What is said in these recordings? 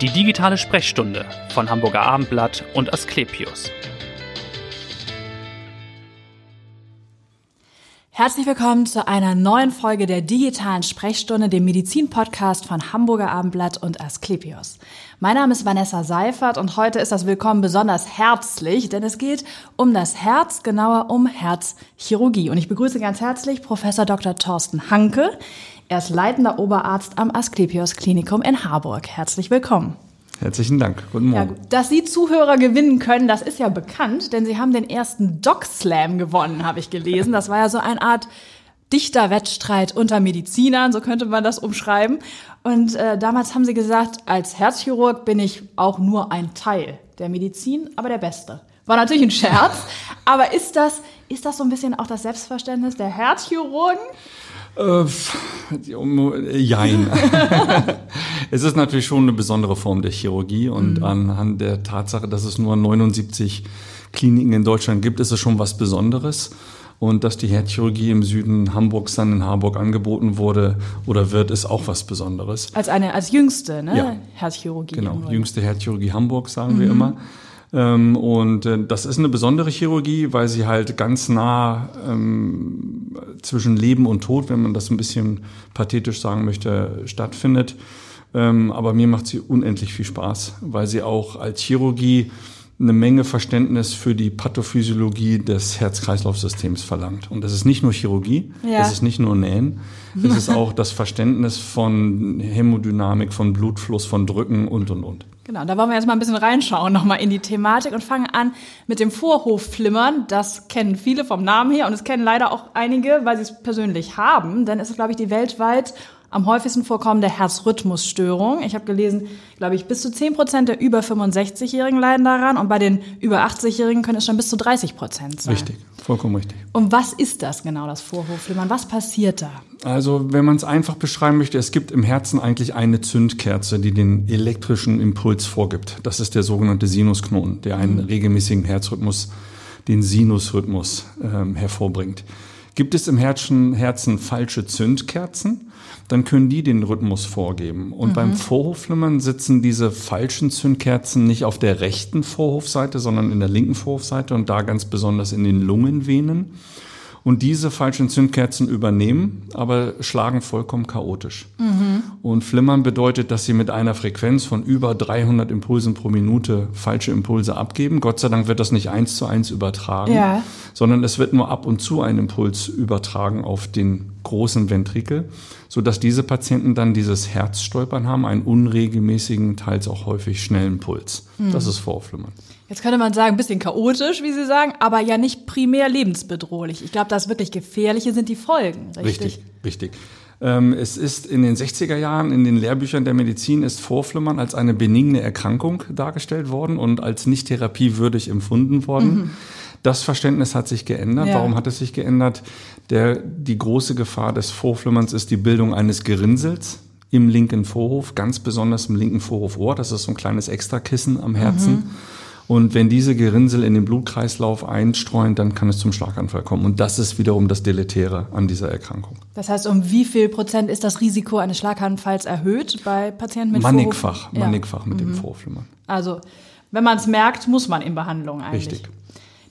Die digitale Sprechstunde von Hamburger Abendblatt und Asklepios. Herzlich willkommen zu einer neuen Folge der digitalen Sprechstunde, dem Medizin-Podcast von Hamburger Abendblatt und Asklepios. Mein Name ist Vanessa Seifert und heute ist das Willkommen besonders herzlich, denn es geht um das Herz, genauer um Herzchirurgie. Und ich begrüße ganz herzlich Professor Dr. Thorsten Hanke. Er ist leitender Oberarzt am Asklepios Klinikum in Harburg. Herzlich willkommen. Herzlichen Dank. Guten Morgen. Ja, dass Sie Zuhörer gewinnen können, das ist ja bekannt, denn Sie haben den ersten Doc Slam gewonnen, habe ich gelesen. Das war ja so eine Art dichter Wettstreit unter Medizinern, so könnte man das umschreiben. Und äh, damals haben Sie gesagt, als Herzchirurg bin ich auch nur ein Teil der Medizin, aber der Beste. War natürlich ein Scherz, aber ist das, ist das so ein bisschen auch das Selbstverständnis der Herzchirurgen? Äh, jein. es ist natürlich schon eine besondere Form der Chirurgie und mhm. anhand der Tatsache, dass es nur 79 Kliniken in Deutschland gibt, ist es schon was Besonderes. Und dass die Herzchirurgie im Süden Hamburgs dann in Harburg angeboten wurde oder wird, ist auch was Besonderes. Als eine, als jüngste, ne? Ja. Herzchirurgie. Genau, jüngste Herzchirurgie Hamburg, sagen mhm. wir immer. Ähm, und äh, das ist eine besondere Chirurgie, weil sie halt ganz nah ähm, zwischen Leben und Tod, wenn man das ein bisschen pathetisch sagen möchte, stattfindet. Ähm, aber mir macht sie unendlich viel Spaß, weil sie auch als Chirurgie eine Menge Verständnis für die Pathophysiologie des Herz-Kreislauf-Systems verlangt. Und das ist nicht nur Chirurgie, ja. es ist nicht nur Nähen, es ist auch das Verständnis von Hämodynamik, von Blutfluss, von Drücken und, und, und. Genau, da wollen wir jetzt mal ein bisschen reinschauen nochmal in die Thematik und fangen an mit dem Vorhofflimmern. Das kennen viele vom Namen her und es kennen leider auch einige, weil sie es persönlich haben, denn es ist, glaube ich, die weltweit am häufigsten vorkommende Herzrhythmusstörung. Ich habe gelesen, glaube ich, bis zu 10 Prozent der über 65-Jährigen leiden daran und bei den über 80-Jährigen können es schon bis zu 30 Prozent sein. Richtig, vollkommen richtig. Und was ist das genau, das Vorhofflimmern? Was passiert da? Also, wenn man es einfach beschreiben möchte, es gibt im Herzen eigentlich eine Zündkerze, die den elektrischen Impuls vorgibt. Das ist der sogenannte Sinusknoten, der einen mhm. regelmäßigen Herzrhythmus, den Sinusrhythmus ähm, hervorbringt. Gibt es im Herzen, Herzen falsche Zündkerzen, dann können die den Rhythmus vorgeben. Und mhm. beim Vorhofflimmern sitzen diese falschen Zündkerzen nicht auf der rechten Vorhofseite, sondern in der linken Vorhofseite und da ganz besonders in den Lungenvenen und diese falschen Zündkerzen übernehmen, aber schlagen vollkommen chaotisch. Mhm. Und Flimmern bedeutet, dass sie mit einer Frequenz von über 300 Impulsen pro Minute falsche Impulse abgeben. Gott sei Dank wird das nicht eins zu eins übertragen, ja. sondern es wird nur ab und zu ein Impuls übertragen auf den großen Ventrikel, so dass diese Patienten dann dieses Herzstolpern haben, einen unregelmäßigen, teils auch häufig schnellen Puls. Mhm. Das ist Vorflimmern. Jetzt könnte man sagen, ein bisschen chaotisch, wie Sie sagen, aber ja nicht primär lebensbedrohlich. Ich glaube, das wirklich Gefährliche sind die Folgen. Richtig, richtig. richtig. Ähm, es ist in den 60er Jahren in den Lehrbüchern der Medizin ist Vorflimmern als eine benigne Erkrankung dargestellt worden und als nicht therapiewürdig empfunden worden. Mhm. Das Verständnis hat sich geändert. Ja. Warum hat es sich geändert? Der, die große Gefahr des Vorflimmerns ist die Bildung eines Gerinnsels im linken Vorhof, ganz besonders im linken Vorhofohr. Das ist so ein kleines Extrakissen am Herzen. Mhm. Und wenn diese Gerinnsel in den Blutkreislauf einstreuen, dann kann es zum Schlaganfall kommen. Und das ist wiederum das Deletäre an dieser Erkrankung. Das heißt, um wie viel Prozent ist das Risiko eines Schlaganfalls erhöht bei Patienten mit Mannigfach, Vorhof? mannigfach mit mhm. dem Vorhofflimmern. Also, wenn man es merkt, muss man in Behandlung eigentlich. Richtig.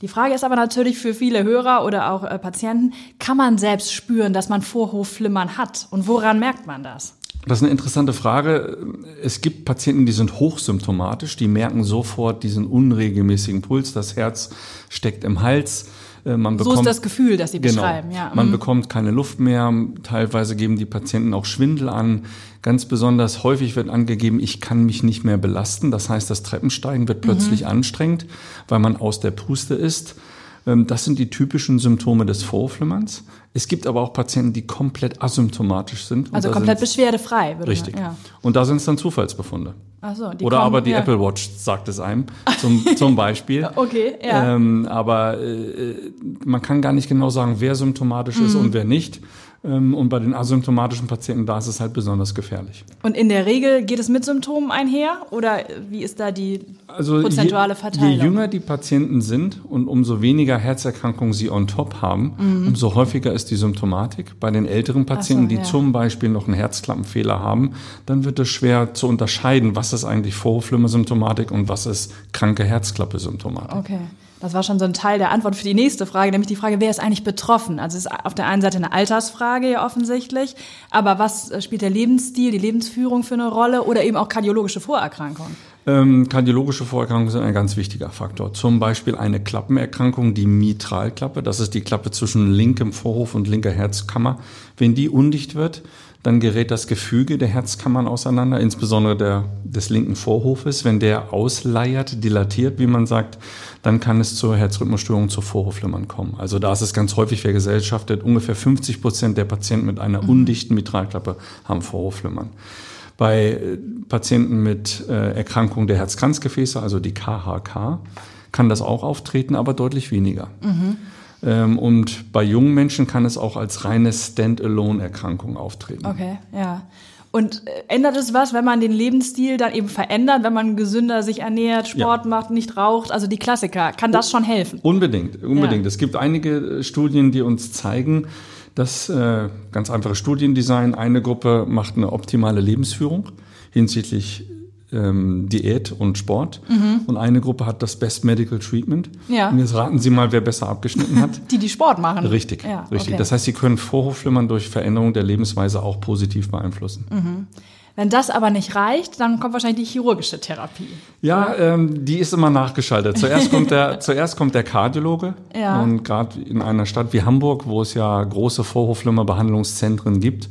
Die Frage ist aber natürlich für viele Hörer oder auch äh, Patienten, kann man selbst spüren, dass man Vorhofflimmern hat? Und woran merkt man das? Das ist eine interessante Frage. Es gibt Patienten, die sind hochsymptomatisch, die merken sofort diesen unregelmäßigen Puls, das Herz steckt im Hals. Äh, man bekommt, so ist das Gefühl, das Sie genau, beschreiben. Ja. Man mhm. bekommt keine Luft mehr. Teilweise geben die Patienten auch Schwindel an. Ganz besonders häufig wird angegeben, ich kann mich nicht mehr belasten. Das heißt, das Treppensteigen wird plötzlich mhm. anstrengend, weil man aus der Puste ist. Ähm, das sind die typischen Symptome des Vorflimmerns. Es gibt aber auch Patienten, die komplett asymptomatisch sind. Also komplett beschwerdefrei. Würde richtig. Man, ja. Und da sind es dann Zufallsbefunde. Ach so, die Oder kommen, aber die ja. Apple Watch sagt es einem, zum, zum Beispiel. okay, ja. Ähm, aber äh, man kann gar nicht genau sagen, wer symptomatisch mhm. ist und wer nicht. Ähm, und bei den asymptomatischen Patienten, da ist es halt besonders gefährlich. Und in der Regel geht es mit Symptomen einher oder wie ist da die also prozentuale Verteilung? Je, je jünger die Patienten sind und umso weniger Herzerkrankungen sie on top haben, mhm. umso häufiger ist die Symptomatik. Bei den älteren Patienten, so, die ja. zum Beispiel noch einen Herzklappenfehler haben, dann wird es schwer zu unterscheiden, was ist eigentlich Vorhofflimmer-Symptomatik und was ist kranke Herzklappe-Symptomatik. Okay. Das war schon so ein Teil der Antwort für die nächste Frage, nämlich die Frage, wer ist eigentlich betroffen? Also es ist auf der einen Seite eine Altersfrage ja offensichtlich, aber was äh, spielt der Lebensstil, die Lebensführung für eine Rolle oder eben auch kardiologische Vorerkrankungen? Ähm, kardiologische Vorerkrankungen sind ein ganz wichtiger Faktor. Zum Beispiel eine Klappenerkrankung, die Mitralklappe. Das ist die Klappe zwischen linkem Vorhof und linker Herzkammer. Wenn die undicht wird, dann gerät das Gefüge der Herzkammern auseinander, insbesondere der, des linken Vorhofes. Wenn der ausleiert, dilatiert, wie man sagt, dann kann es zur Herzrhythmusstörung, zur Vorhofflimmern kommen. Also da ist es ganz häufig vergesellschaftet. Ungefähr 50 Prozent der Patienten mit einer mhm. undichten Mitralklappe haben Vorhofflimmern. Bei äh, Patienten mit äh, Erkrankung der Herzkranzgefäße, also die KHK, kann das auch auftreten, aber deutlich weniger. Mhm. Ähm, und bei jungen Menschen kann es auch als reine Standalone-Erkrankung auftreten. Okay, ja. Und äh, ändert es was, wenn man den Lebensstil dann eben verändert, wenn man gesünder sich ernährt, Sport ja. macht, nicht raucht? Also die Klassiker. Kann das schon helfen? Unbedingt, unbedingt. Ja. Es gibt einige äh, Studien, die uns zeigen, dass äh, ganz einfache Studiendesign, eine Gruppe macht eine optimale Lebensführung hinsichtlich ähm, Diät und Sport. Mhm. Und eine Gruppe hat das Best Medical Treatment. Ja. Und jetzt raten Sie mal, wer besser abgeschnitten hat. die, die Sport machen. Richtig, ja, richtig. Okay. Das heißt, Sie können Vorhofflimmern durch Veränderung der Lebensweise auch positiv beeinflussen. Mhm. Wenn das aber nicht reicht, dann kommt wahrscheinlich die chirurgische Therapie. Ja, ähm, die ist immer nachgeschaltet. Zuerst kommt der, zuerst kommt der Kardiologe. Ja. Und gerade in einer Stadt wie Hamburg, wo es ja große Vorhofflimmerbehandlungszentren gibt,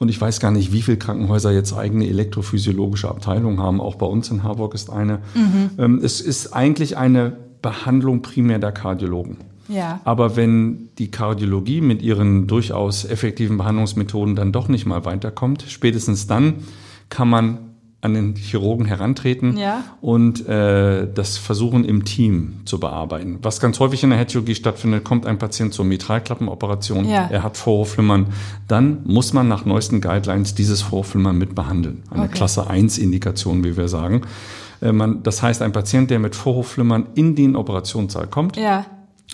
und ich weiß gar nicht, wie viele Krankenhäuser jetzt eigene elektrophysiologische Abteilungen haben. Auch bei uns in Harburg ist eine. Mhm. Ähm, es ist eigentlich eine Behandlung primär der Kardiologen. Ja. Aber wenn die Kardiologie mit ihren durchaus effektiven Behandlungsmethoden dann doch nicht mal weiterkommt, spätestens dann kann man an den Chirurgen herantreten ja. und äh, das versuchen im Team zu bearbeiten. Was ganz häufig in der Herzchirurgie stattfindet, kommt ein Patient zur Mitralklappenoperation, ja. er hat Vorhofflimmern, dann muss man nach neuesten Guidelines dieses Vorhofflimmern mit behandeln. Eine okay. Klasse 1 Indikation, wie wir sagen. Äh, man, das heißt, ein Patient, der mit Vorhofflimmern in den Operationssaal kommt, ja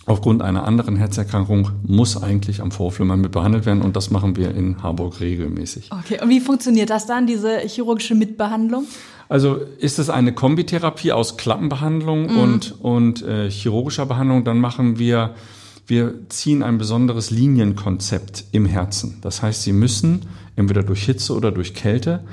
aufgrund einer anderen Herzerkrankung muss eigentlich am Vorflimmern mit behandelt werden und das machen wir in Harburg regelmäßig. Okay, und wie funktioniert das dann, diese chirurgische Mitbehandlung? Also ist es eine Kombitherapie aus Klappenbehandlung mhm. und, und äh, chirurgischer Behandlung, dann machen wir, wir ziehen ein besonderes Linienkonzept im Herzen. Das heißt, Sie müssen entweder durch Hitze oder durch Kälte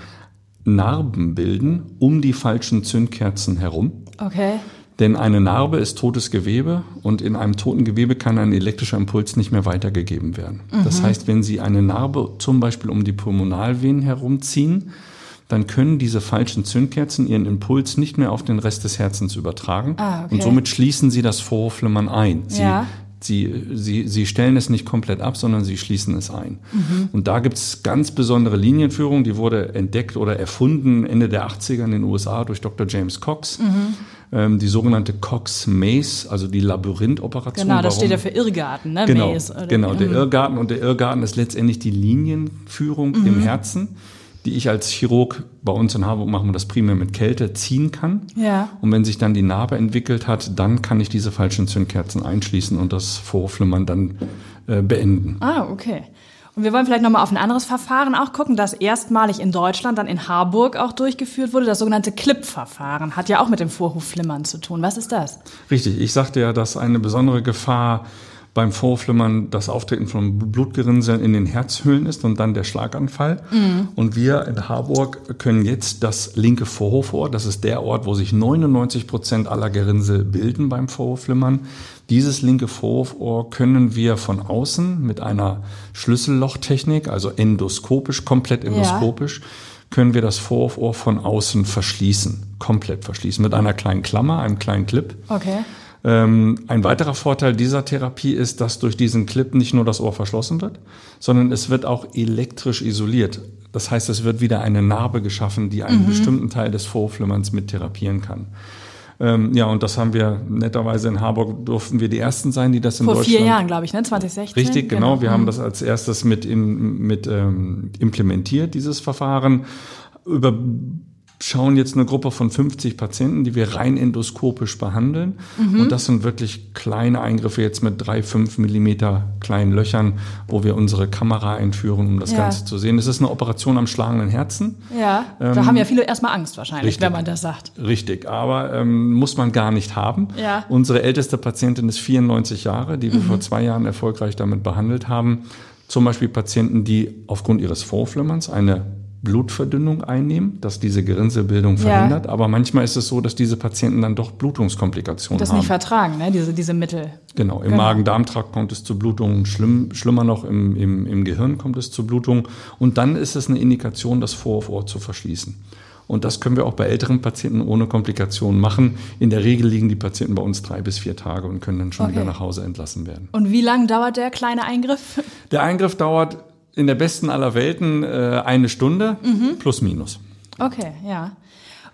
Narben bilden um die falschen Zündkerzen herum. Okay. Denn eine Narbe ist totes Gewebe und in einem toten Gewebe kann ein elektrischer Impuls nicht mehr weitergegeben werden. Mhm. Das heißt, wenn Sie eine Narbe zum Beispiel um die Pulmonalvenen herumziehen, dann können diese falschen Zündkerzen ihren Impuls nicht mehr auf den Rest des Herzens übertragen. Ah, okay. Und somit schließen Sie das Vorhofflimmern ein. Sie, ja. Sie, sie, sie stellen es nicht komplett ab, sondern sie schließen es ein. Mhm. Und da gibt es ganz besondere Linienführung, die wurde entdeckt oder erfunden Ende der 80er in den USA durch Dr. James Cox. Mhm ähm, die sogenannte Cox-Maze, also die Labyrinthoperation. Genau, das Warum? steht ja für Irrgarten, ne? Genau, Maze, genau der. Irrgarten. Und der Irrgarten ist letztendlich die Linienführung mhm. im Herzen, die ich als Chirurg bei uns in Harburg machen wir das primär mit Kälte ziehen kann. Ja. Und wenn sich dann die Narbe entwickelt hat, dann kann ich diese falschen Zündkerzen einschließen und das Vorflimmern dann äh, beenden. Ah, okay. Und wir wollen vielleicht nochmal auf ein anderes Verfahren auch gucken, das erstmalig in Deutschland, dann in Harburg auch durchgeführt wurde. Das sogenannte Clip-Verfahren hat ja auch mit dem Vorhofflimmern zu tun. Was ist das? Richtig. Ich sagte ja, dass eine besondere Gefahr beim Vorflimmern das Auftreten von Blutgerinnseln in den Herzhöhlen ist und dann der Schlaganfall. Mhm. Und wir in Harburg können jetzt das linke Vorhofohr, das ist der Ort, wo sich 99 Prozent aller Gerinnsel bilden beim Vorhofflimmern. Dieses linke Vorhofohr können wir von außen mit einer Schlüssellochtechnik, also endoskopisch, komplett endoskopisch, ja. können wir das Vorhofohr von außen verschließen, komplett verschließen, mit einer kleinen Klammer, einem kleinen Clip. Okay. Ähm, ein weiterer Vorteil dieser Therapie ist, dass durch diesen Clip nicht nur das Ohr verschlossen wird, sondern es wird auch elektrisch isoliert. Das heißt, es wird wieder eine Narbe geschaffen, die einen mhm. bestimmten Teil des Vorflimmerns mit therapieren kann. Ähm, ja, und das haben wir netterweise in Harburg durften wir die ersten sein, die das in Vor Deutschland. vier Jahren, glaube ich, ne? 2016. Richtig, genau. Wir haben das als erstes mit, in, mit ähm, implementiert, dieses Verfahren. Über schauen jetzt eine Gruppe von 50 Patienten, die wir rein endoskopisch behandeln. Und das sind wirklich kleine Eingriffe jetzt mit drei, fünf Millimeter kleinen Löchern, wo wir unsere Kamera einführen, um das Ja. Ganze zu sehen. Es ist eine Operation am schlagenden Herzen. Ja, da haben ja viele erstmal Angst wahrscheinlich, richtig. wenn man das sagt. Richtig, aber ähm, muss man gar nicht haben. Ja. Mhm. Unsere älteste Patientin ist 94 Jahre, die wir vor zwei Jahren erfolgreich damit behandelt haben. Zum Beispiel Patienten, die aufgrund ihres Vorflimmerns eine Blutverdünnung einnehmen, dass diese Gerinnselbildung Ja. verhindert. Aber manchmal ist es so, dass diese Patienten dann doch Blutungskomplikationen Das haben. nicht vertragen, ne? diese, diese Mittel. Genau, im Genau. Magen-Darm-Trakt kommt es zu Blutungen, schlimm, schlimmer noch im, im, im Gehirn kommt es zu Blutungen. Und dann ist es eine Indikation, das Vorhofohr zu verschließen. Und das können wir auch bei älteren Patienten ohne Komplikationen machen. In der Regel liegen die Patienten bei uns drei bis vier Tage und können dann schon Okay. wieder nach Hause entlassen werden. Und wie lang dauert der kleine Eingriff? Der Eingriff dauert in der besten aller Welten äh, eine Stunde plus minus. Okay, ja.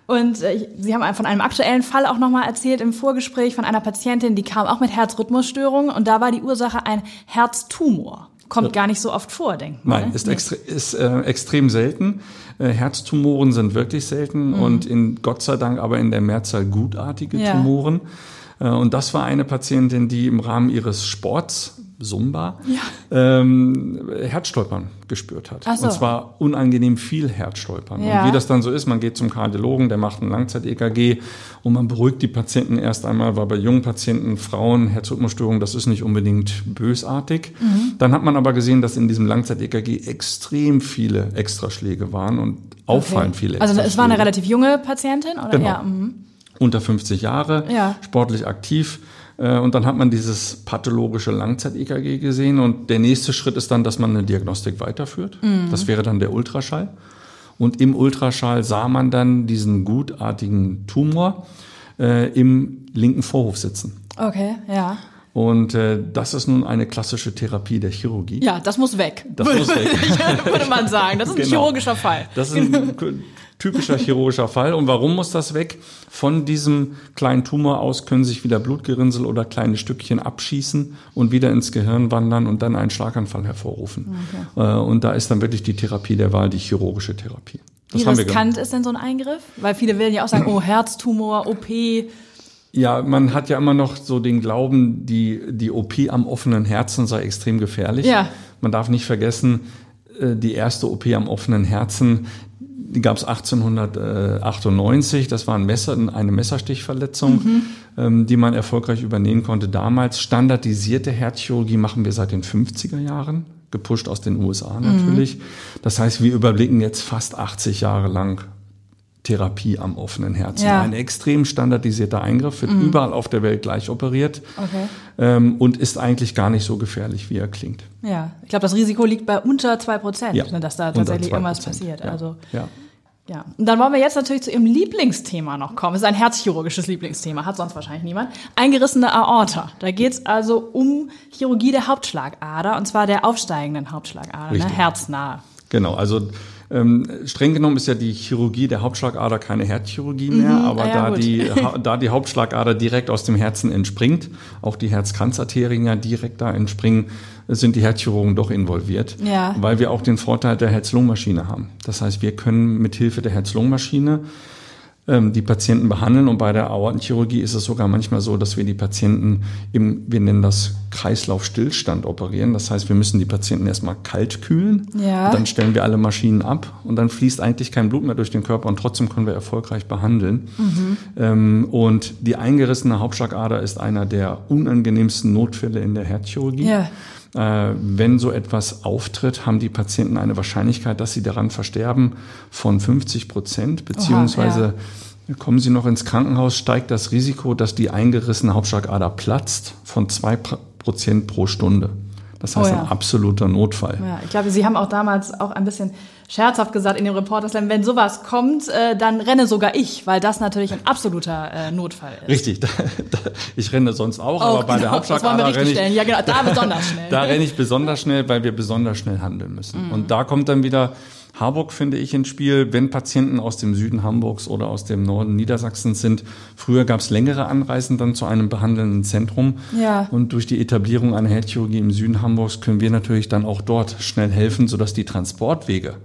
Und äh, Sie haben von einem aktuellen Fall auch nochmal erzählt im Vorgespräch von einer Patientin, die kam auch mit Herzrhythmusstörungen und da war die Ursache ein Herztumor. Kommt gar nicht so oft vor, denkt man. Nein, ne? ist, extre ist äh, extrem selten. Äh, Herztumoren sind wirklich selten und in Gott sei Dank aber in der Mehrzahl gutartige Ja. Tumoren. Äh, und das war eine Patientin, die im Rahmen ihres Sports, Zumba, ähm, Herzstolpern gespürt hat. So. Und zwar unangenehm viel Herzstolpern. Ja. Und wie das dann so ist, man geht zum Kardiologen, der macht ein Langzeit-EKG und man beruhigt die Patienten erst einmal, weil bei jungen Patienten, Frauen, Herzrhythmusstörungen, das ist nicht unbedingt bösartig. Mhm. Dann hat man aber gesehen, dass in diesem Langzeit-EKG extrem viele Extraschläge waren und auffallend Okay. viele Also es war eine relativ junge Patientin, oder? Genau. Ja, mhm. unter 50 Jahre, Ja. sportlich aktiv. Äh, Und dann hat man dieses pathologische Langzeit-EKG gesehen. Und der nächste Schritt ist dann, dass man eine Diagnostik weiterführt. Mhm. Das wäre dann der Ultraschall. Und im Ultraschall sah man dann diesen gutartigen Tumor äh, im linken Vorhof sitzen. Okay, ja. Und äh, das ist nun eine klassische Therapie der Chirurgie. Ja, das muss weg. Das muss weg. Würde man sagen. Das ist ein Genau. chirurgischer Fall. Das ist ein typischer chirurgischer Fall. Und warum muss das weg? Von diesem kleinen Tumor aus können sich wieder Blutgerinnsel oder kleine Stückchen abschießen und wieder ins Gehirn wandern und dann einen Schlaganfall hervorrufen. Äh, Und da ist dann wirklich die Therapie der Wahl, die chirurgische Therapie. Das Wie riskant ist denn so ein Eingriff? Weil viele will ja auch sagen, oh, Herztumor, OP. Ja, man hat ja immer noch so den Glauben, die, die OP am offenen Herzen sei extrem gefährlich. Ja. Man darf nicht vergessen, äh, die erste OP am offenen Herzen, die gab es 1898. Das war ein Messer, eine Messerstichverletzung, ähm, die man erfolgreich übernehmen konnte damals. Standardisierte Herzchirurgie machen wir seit den 50er Jahren, gepusht aus den USA natürlich. Das heißt, wir überblicken jetzt fast 80 Jahre lang Therapie am offenen Herzen. Ja. Ein extrem standardisierter Eingriff, wird überall auf der Welt gleich operiert Okay. ähm, und ist eigentlich gar nicht so gefährlich, wie er klingt. Ja, ich glaube, das Risiko liegt bei unter zwei Prozent, Ja, ne, dass da tatsächlich 2%, irgendwas passiert. ja. Also Ja. ja. Und dann wollen wir jetzt natürlich zu Ihrem Lieblingsthema noch kommen. Es ist ein herzchirurgisches Lieblingsthema, hat sonst wahrscheinlich niemand. Eingerissene Aorta. Da geht es also um Chirurgie der Hauptschlagader, und zwar der aufsteigenden Hauptschlagader, ne? Herznahe. Genau, also ähm, streng genommen ist ja die Chirurgie der Hauptschlagader keine Herzchirurgie mehr, aber ah ja, da, gut. die, da die Hauptschlagader direkt aus dem Herzen entspringt, auch die Herzkranzarterien ja direkt da entspringen, sind die Herzchirurgen doch involviert, Ja. weil wir auch den Vorteil der Herz-Lungen-Maschine haben. Das heißt, wir können mit Hilfe der Herz-Lungen-Maschine ähm, die Patienten behandeln und bei der Aortenchirurgie ist es sogar manchmal so, dass wir die Patienten im, wir nennen das Kreislaufstillstand operieren. Das heißt, wir müssen die Patienten erstmal kalt kühlen, Ja. dann stellen wir alle Maschinen ab und dann fließt eigentlich kein Blut mehr durch den Körper und trotzdem können wir erfolgreich behandeln. Ähm, und die eingerissene Hauptschlagader ist einer der unangenehmsten Notfälle in der Herzchirurgie. Ja. Äh, wenn so etwas auftritt, haben die Patienten eine Wahrscheinlichkeit, dass sie daran versterben, von 50 Prozent, beziehungsweise kommen sie noch ins Krankenhaus, steigt das Risiko, dass die eingerissene Hauptschlagader platzt, von zwei Prozent pro Stunde. Das heißt Oh ja. ein absoluter Notfall. Ja, ich glaube, Sie haben auch damals auch ein bisschen scherzhaft gesagt in dem Reporter Slam, wenn sowas kommt, äh, dann renne sogar ich, weil das natürlich ein absoluter äh, Notfall ist. Richtig, da, da, ich renne sonst auch, aber bei der genau, wir Hauptschlagader renne ich. Ja, genau, da besonders schnell. Da renne ich besonders schnell, weil wir besonders schnell handeln müssen. Mhm. Und da kommt dann wieder Harburg finde ich ins Spiel, wenn Patienten aus dem Süden Hamburgs oder aus dem Norden Niedersachsens sind. Früher gab es längere Anreisen dann zu einem behandelnden Zentrum. Ja. Und durch die Etablierung einer Herzchirurgie im Süden Hamburgs können wir natürlich dann auch dort schnell helfen, sodass die Transportwege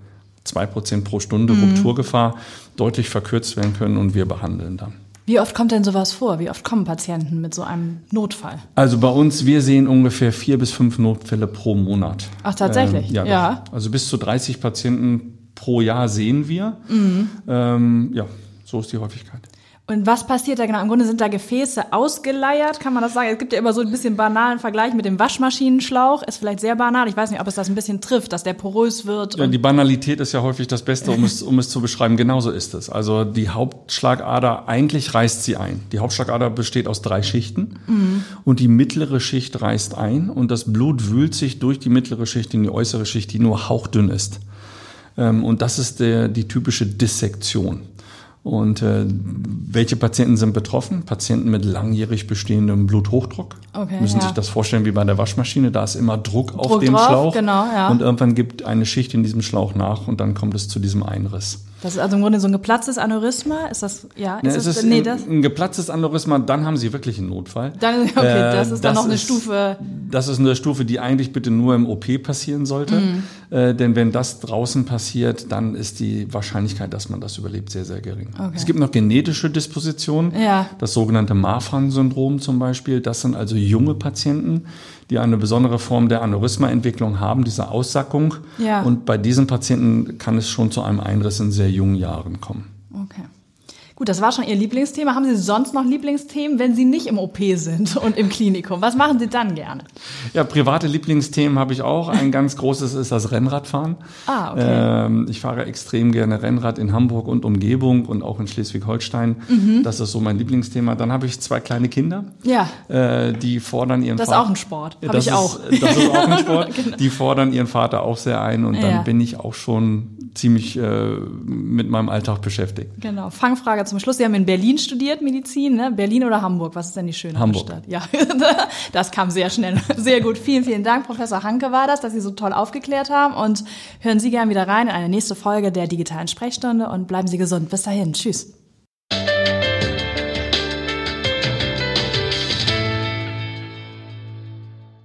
zwei Prozent pro Stunde Rupturgefahr deutlich verkürzt werden können und wir behandeln dann. Wie oft kommt denn sowas vor? Wie oft kommen Patienten mit so einem Notfall? Also bei uns, wir sehen ungefähr vier bis fünf Notfälle pro Monat. Ach, tatsächlich? Ähm, ja, Ja. Also bis zu 30 Patienten pro Jahr sehen wir. Mhm. Ähm, ja, so ist die Häufigkeit. Und was passiert da genau? Im Grunde sind da Gefäße ausgeleiert, kann man das sagen? Es gibt ja immer so ein bisschen banalen Vergleich mit dem Waschmaschinenschlauch. Ist vielleicht sehr banal. Ich weiß nicht, ob es das ein bisschen trifft, dass der porös wird. Ja, die Banalität ist ja häufig das Beste, um es, um es zu beschreiben. Genauso ist es. Also die Hauptschlagader, eigentlich reißt sie ein. Die Hauptschlagader besteht aus drei Schichten Mhm. und die mittlere Schicht reißt ein und das Blut wühlt sich durch die mittlere Schicht in die äußere Schicht, die nur hauchdünn ist. Ähm, und das ist der, die typische Dissektion. Und äh, welche Patienten sind betroffen? Patienten mit langjährig bestehendem Bluthochdruck. Okay, Müssen ja. sich das vorstellen wie bei der Waschmaschine. Da ist immer Druck, auf Druck dem drauf, Schlauch. genau, ja. Und irgendwann gibt eine Schicht in diesem Schlauch nach und dann kommt es zu diesem Einriss. Das ist also im Grunde so ein geplatztes Aneurysma. Ist das, ja? Ja, Ist es das, ist nee, ein, das, ein geplatztes Aneurysma, dann haben Sie wirklich einen Notfall. dann, okay, das Äh, ist dann noch eine ist- Stufe. Das ist eine Stufe, die eigentlich bitte nur im OP passieren sollte. Mhm. Äh, denn wenn das draußen passiert, dann ist die Wahrscheinlichkeit, dass man das überlebt, sehr, sehr gering. Okay. Es gibt noch genetische Dispositionen. Ja. Das sogenannte Marfan-Syndrom zum Beispiel. Das sind also junge Patienten, die eine besondere Form der Aneurysmaentwicklung haben, diese Aussackung. Ja. Und bei diesen Patienten kann es schon zu einem Einriss in sehr jungen Jahren kommen. Okay. Gut, das war schon Ihr Lieblingsthema. Haben Sie sonst noch Lieblingsthemen, wenn Sie nicht im OP sind und im Klinikum? Was machen Sie dann gerne? Ja, private Lieblingsthemen habe ich auch. Ein ganz großes ist das Rennradfahren. Ah, okay. Ähm, ich fahre extrem gerne Rennrad in Hamburg und Umgebung und auch in Schleswig-Holstein. Mhm. Das ist so mein Lieblingsthema. Dann habe ich zwei kleine Kinder, Ja, äh, die fordern ihren das ist Vater. auch ein Sport. Habe das ich auch. Ist, das ist auch ein Sport. Die fordern ihren Vater auch sehr ein und dann Ja. bin ich auch schon ziemlich äh, mit meinem Alltag beschäftigt. Genau. Fangfrage zum Schluss. Sie haben in Berlin studiert, Medizin, ne? Berlin oder Hamburg? Was ist denn die schönere Hamburg. Stadt? Ja, das kam sehr schnell. Sehr gut. Vielen, vielen Dank, Professor Hanke war das, dass Sie so toll aufgeklärt haben. Und hören Sie gern wieder rein in eine nächste Folge der digitalen Sprechstunde und bleiben Sie gesund. Bis dahin. Tschüss.